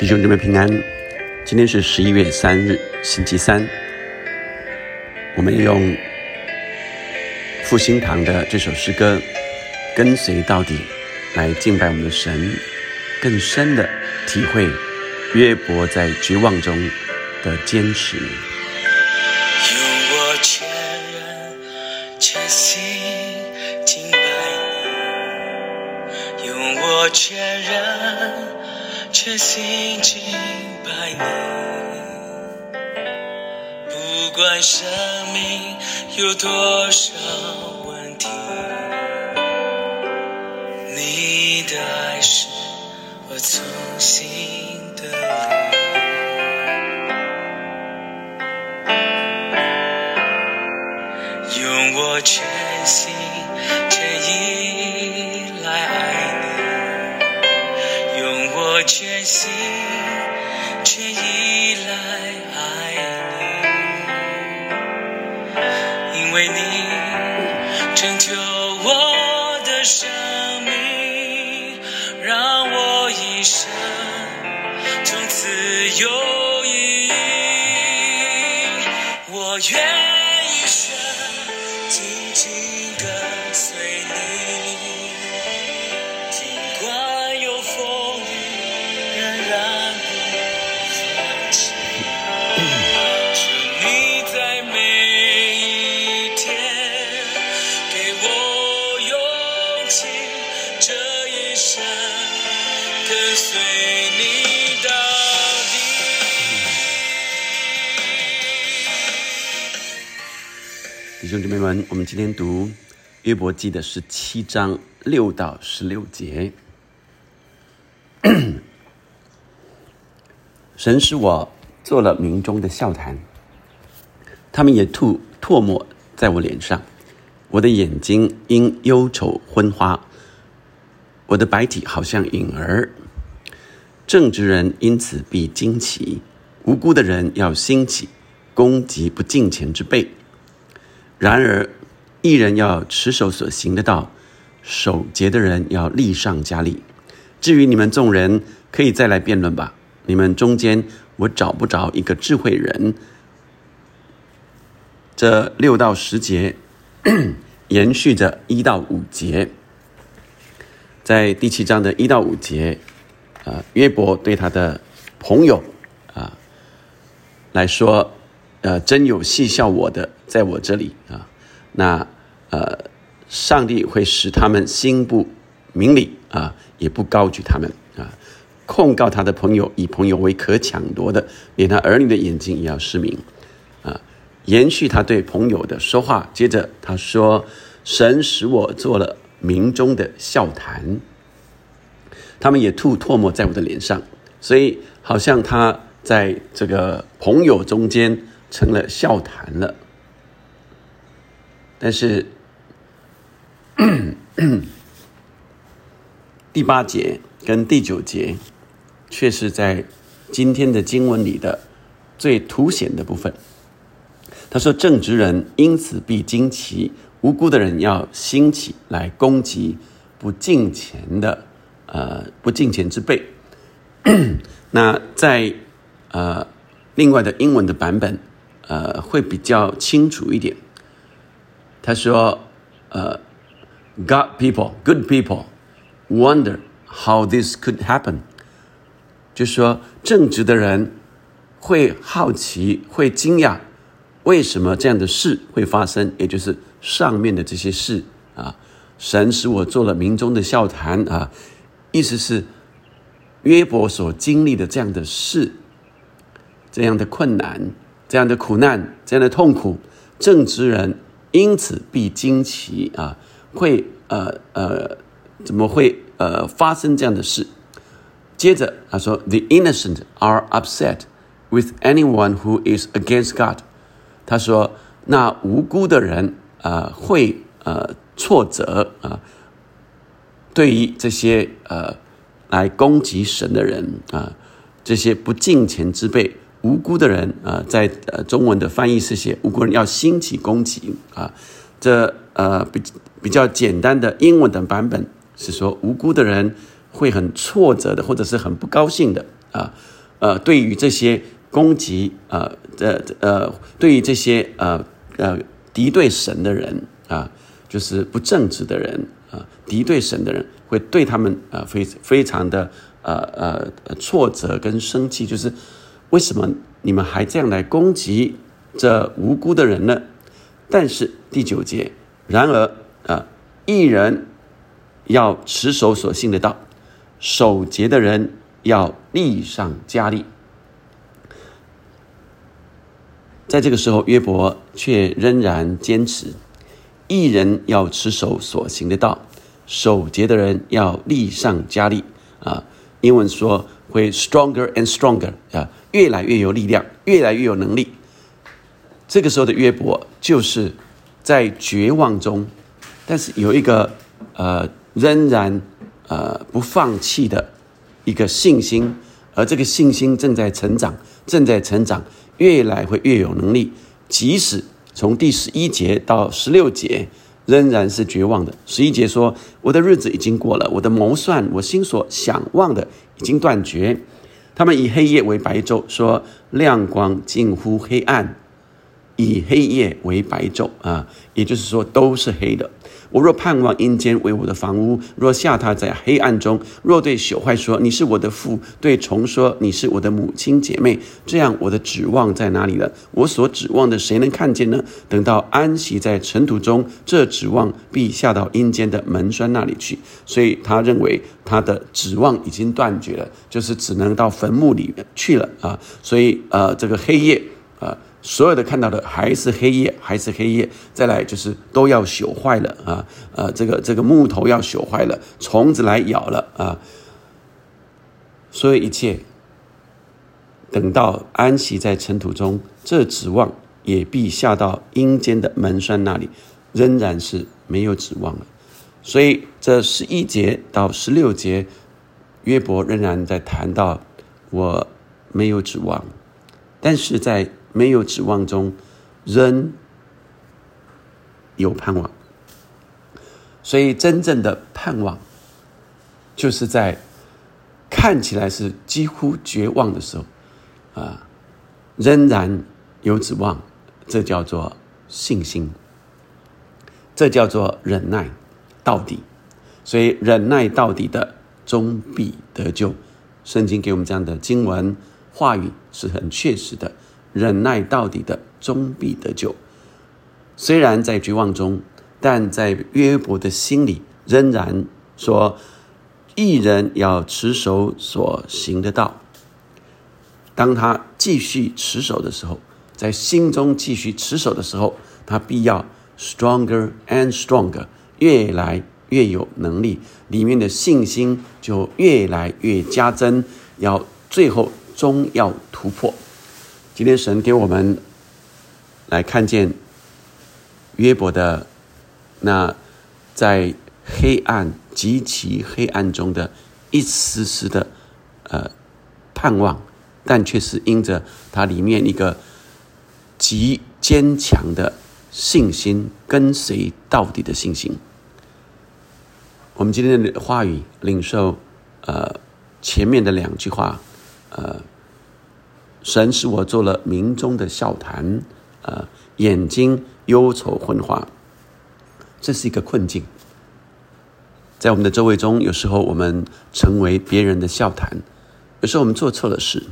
弟兄姊妹平安，今天是十一月三日，星期三。我们用复兴堂的这首诗歌《跟随到底》来敬拜我们的神，更深的体会约伯在绝望中的坚持。用我全人全心敬拜你，用我全人全心敬拜你，不管生命有多少问题，你的爱是我从心的，用我全生命，让我一生从此有兄姊妹们，我们今天读约伯记的十七章六到十六节。神使我做了民中的笑谈，他们也吐唾沫在我脸上，我的眼睛因忧愁昏花，我的白体好像影儿。正直人因此必惊奇，无辜的人要兴起，攻击不敬虔之辈。然而，一人要持守所行的道，守节的人要立上加力。至于你们众人，可以再来辩论吧。你们中间，我找不着一个智慧人。这六到十节 延续着一到五节，在第七章的一到五节，啊，约伯对他的朋友啊来说，呃，真有戏笑我的，在我这里啊，那呃，上帝会使他们心不明理啊，也不高举他们啊，控告他的朋友，以朋友为可抢夺的，连他儿女的眼睛也要失明啊。延续他对朋友的说话，接着他说：“神使我做了民中的笑谈，他们也吐唾沫在我的脸上，所以好像他在这个朋友中间成了笑谈了。但是 第八节跟第九节，却是在今天的经文里的最凸显的部分。他说：“正直人因此必惊奇，无辜的人要兴起来攻击不敬虔的呃不敬虔之辈。”那在呃另外的英文的版本呃会比较清楚一点。他说：“呃，God people, good people, wonder how this could happen。”就说正直的人会好奇，会惊讶。为什么这样的事会发生？也就是上面的这些事啊，神使我做了民中的笑谈啊，意思是约伯所经历的这样的事、这样的困难、这样的苦难、这样的痛苦，正直人因此必惊奇啊，会呃呃，怎么会呃发生这样的事？接着他说：“The innocent are upset with anyone who is against God。”他说：“那无辜的人，呃，会呃挫折啊。对于这些呃来攻击神的人啊，这些不敬虔之辈，无辜的人啊，在呃中文的翻译是写无辜人要兴起攻击啊。这呃比比较简单的英文的版本是说，无辜的人会很挫折的，或者是很不高兴的啊，呃，对于这些攻击呃呃呃，对于这些呃呃敌对神的人啊，就是不正直的人啊，敌对神的人会对他们啊非非常的呃呃挫折跟生气，就是为什么你们还这样来攻击这无辜的人呢？但是第九节，然而啊，一人要持守所信的道，守节的人要力上加力。在这个时候，约伯却仍然坚持，一人要持守所行的道，守节的人要力上加力啊。英文说会 stronger and stronger 啊，越来越有力量，越来越有能力。这个时候的约伯就是在绝望中，但是有一个呃仍然呃不放弃的一个信心，而这个信心正在成长，正在成长，越来会越有能力。即使从第十一节到十六节仍然是绝望的。十一节说：“我的日子已经过了，我的谋算，我心所想望的已经断绝。他们以黑夜为白昼，说亮光近乎黑暗。”以黑夜为白昼啊，也就是说都是黑的。我若盼望阴间为我的房屋，若下榻在黑暗中，若对朽坏说你是我的父，对虫说你是我的母亲姐妹，这样我的指望在哪里了？我所指望的谁能看见呢？等到安息在尘土中，这指望必下到阴间的门栓那里去。所以他认为他的指望已经断绝了，就是只能到坟墓里面去了啊。所以呃，这个黑夜啊。所有的看到的还是黑夜，还是黑夜。再来就是都要朽坏了啊，呃，这个这个木头要朽坏了，虫子来咬了啊。所有一切，等到安息在尘土中，这指望也必下到阴间的门栓那里，仍然是没有指望了。所以这十一节到十六节，约伯仍然在谈到我没有指望，但是在。没有指望中，仍有盼望。所以，真正的盼望，就是在看起来是几乎绝望的时候，啊，仍然有指望。这叫做信心，这叫做忍耐到底。所以，忍耐到底的终必得救。圣经给我们这样的经文话语是很确实的。忍耐到底的终必得救。虽然在绝望中，但在约伯的心里仍然说：“一人要持守所行的道。”当他继续持守的时候，在心中继续持守的时候，他必要 stronger and stronger，越来越有能力，里面的信心就越来越加增，要最后终要突破。今天神给我们来看见约伯的那在黑暗极其黑暗中的一丝丝的呃盼望，但却是因着他里面一个极坚强的信心，跟随到底的信心。我们今天的话语领受呃前面的两句话呃。神使我做了民中的笑谈，呃，眼睛忧愁昏花，这是一个困境。在我们的周围中，有时候我们成为别人的笑谈，有时候我们做错了事，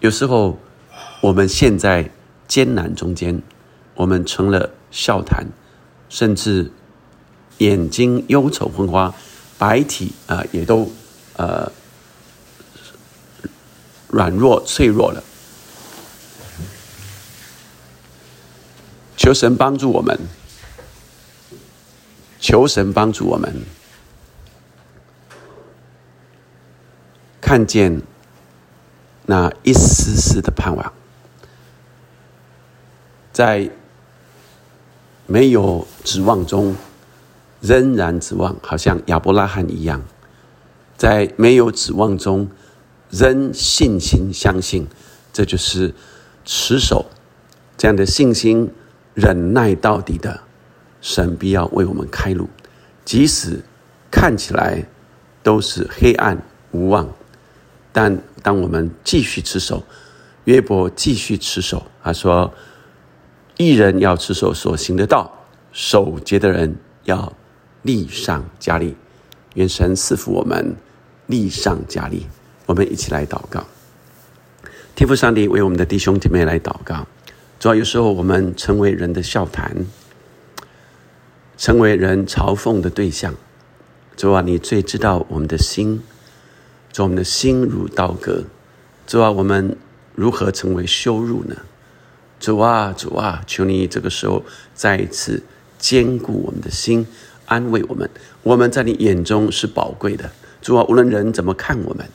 有时候我们陷在艰难中间，我们成了笑谈，甚至眼睛忧愁昏花，白体啊也都呃。软弱脆弱了，求神帮助我们，求神帮助我们，看见那一丝丝的盼望，在没有指望中，仍然指望，好像亚伯拉罕一样，在没有指望中。仍信心相信，这就是持守这样的信心，忍耐到底的神必要为我们开路，即使看起来都是黑暗无望，但当我们继续持守，约伯继续持守，他说：“一人要持守所行的道，守节的人要力上加力。”愿神赐福我们，力上加力。我们一起来祷告。天父上帝为我们的弟兄姐妹来祷告。主要有时候我们成为人的笑谈，成为人嘲讽的对象。主啊，你最知道我们的心。主，我们的心如刀割。主啊，我们如何成为羞辱呢？主啊，主啊，求你这个时候再一次坚固我们的心，安慰我们。我们在你眼中是宝贵的。主啊，无论人怎么看我们，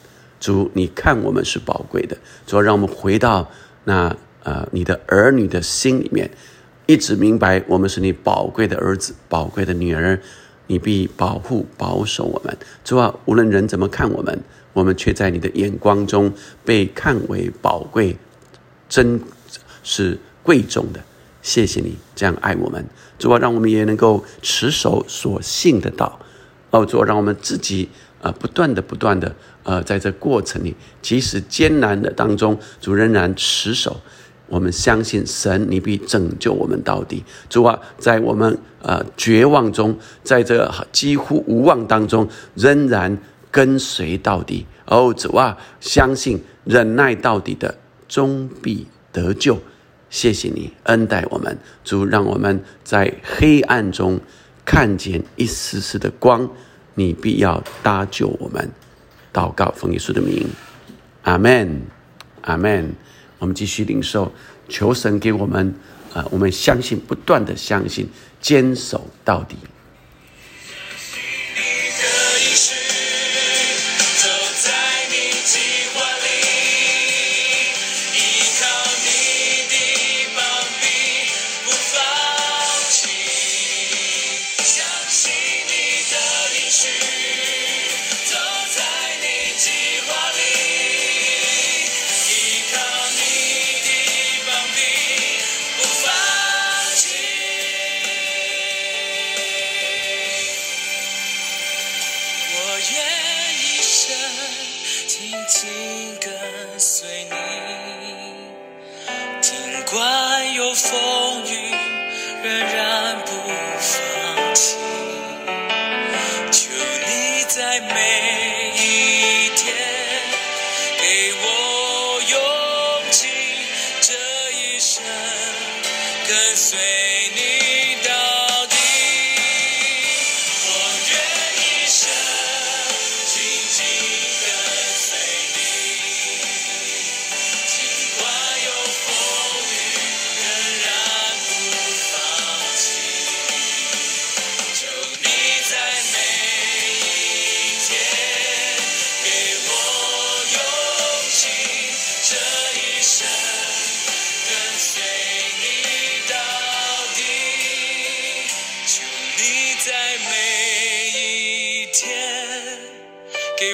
主，你看我们是宝贵的。主啊，让我们回到那呃你的儿女的心里面，一直明白我们是你宝贵的儿子、宝贵的女儿。你必保护、保守我们。主啊，无论人怎么看我们。我们却在你的眼光中被看为宝贵、真，是贵重的。谢谢你这样爱我们，主啊，让我们也能够持守所信的道。哦，主啊，让我们自己啊，不断的、不断的，呃，在这过程里，即使艰难的当中，主仍然持守。我们相信神，你必拯救我们到底。主啊，在我们呃绝望中，在这几乎无望当中，仍然。跟随到底哦，主啊，相信忍耐到底的终必得救。谢谢你恩待我们，主让我们在黑暗中看见一丝丝的光。你必要搭救我们。祷告奉耶稣的名，阿门，阿门。我们继续领受，求神给我们啊，我们相信，不断的相信，坚守到底。see.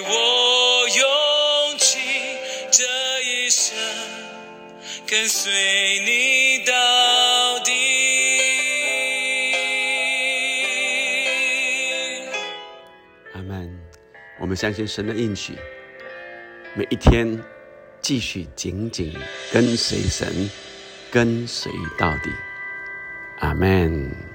我勇气，这一生跟随你到底。阿门。我们相信神的应许，每一天继续紧紧跟随神，跟随到底。阿门。